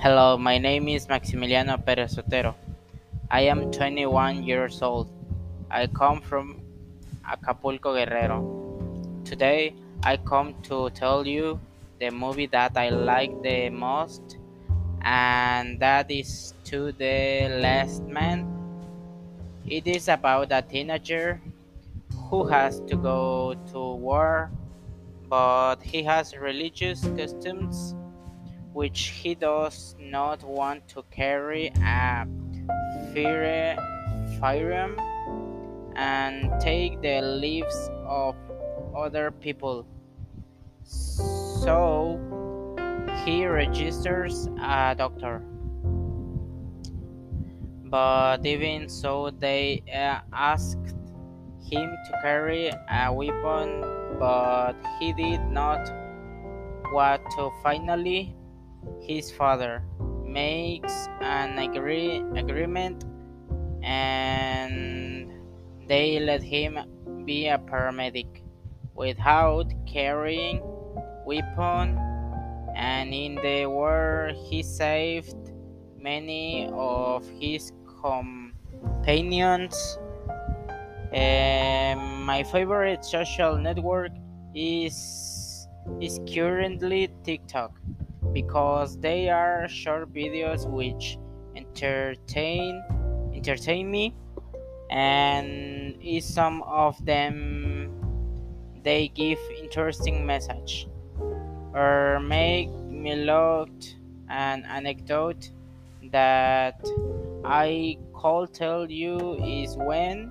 Hello, my name is Maximiliano Perez Sotero. I am 21 years old. I come from Acapulco, Guerrero. Today, I come to tell you the movie that I like the most, and that is To the Last Man. It is about a teenager who has to go to war, but he has religious customs which he does not want to carry a firearm and take the lives of other people. So he registers a doctor. But even so, they uh, asked him to carry a weapon, but he did not want to. Finally, his father makes an agree- agreement and they let him be a paramedic without carrying weapon. And in the war he saved many of his companions. Um, my favorite social network is is currently TikTok because they are short videos which entertain entertain me and some of them they give interesting message or make me look an anecdote that I could tell you is when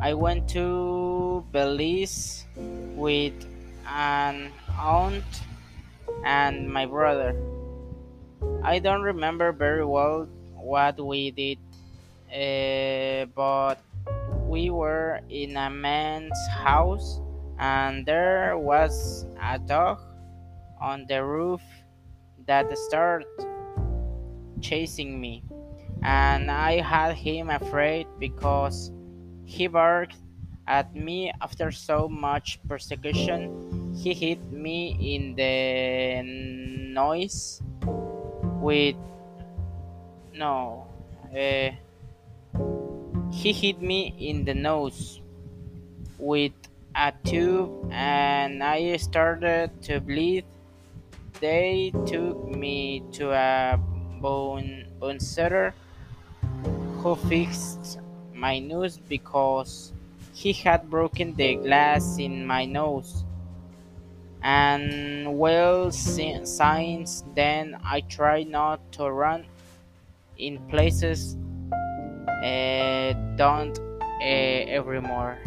I went to Belize with an aunt and my brother. I don't remember very well what we did, uh, but we were in a man's house and there was a dog on the roof that started chasing me and I had him afraid because he barked at me after so much persecution. He hit me in the nose with no. Uh, he hit me in the nose with a tube and I started to bleed. They took me to a bone bone setter who fixed my nose because he had broken the glass in my nose. And well, since then I try not to run in places uh, don't uh, evermore.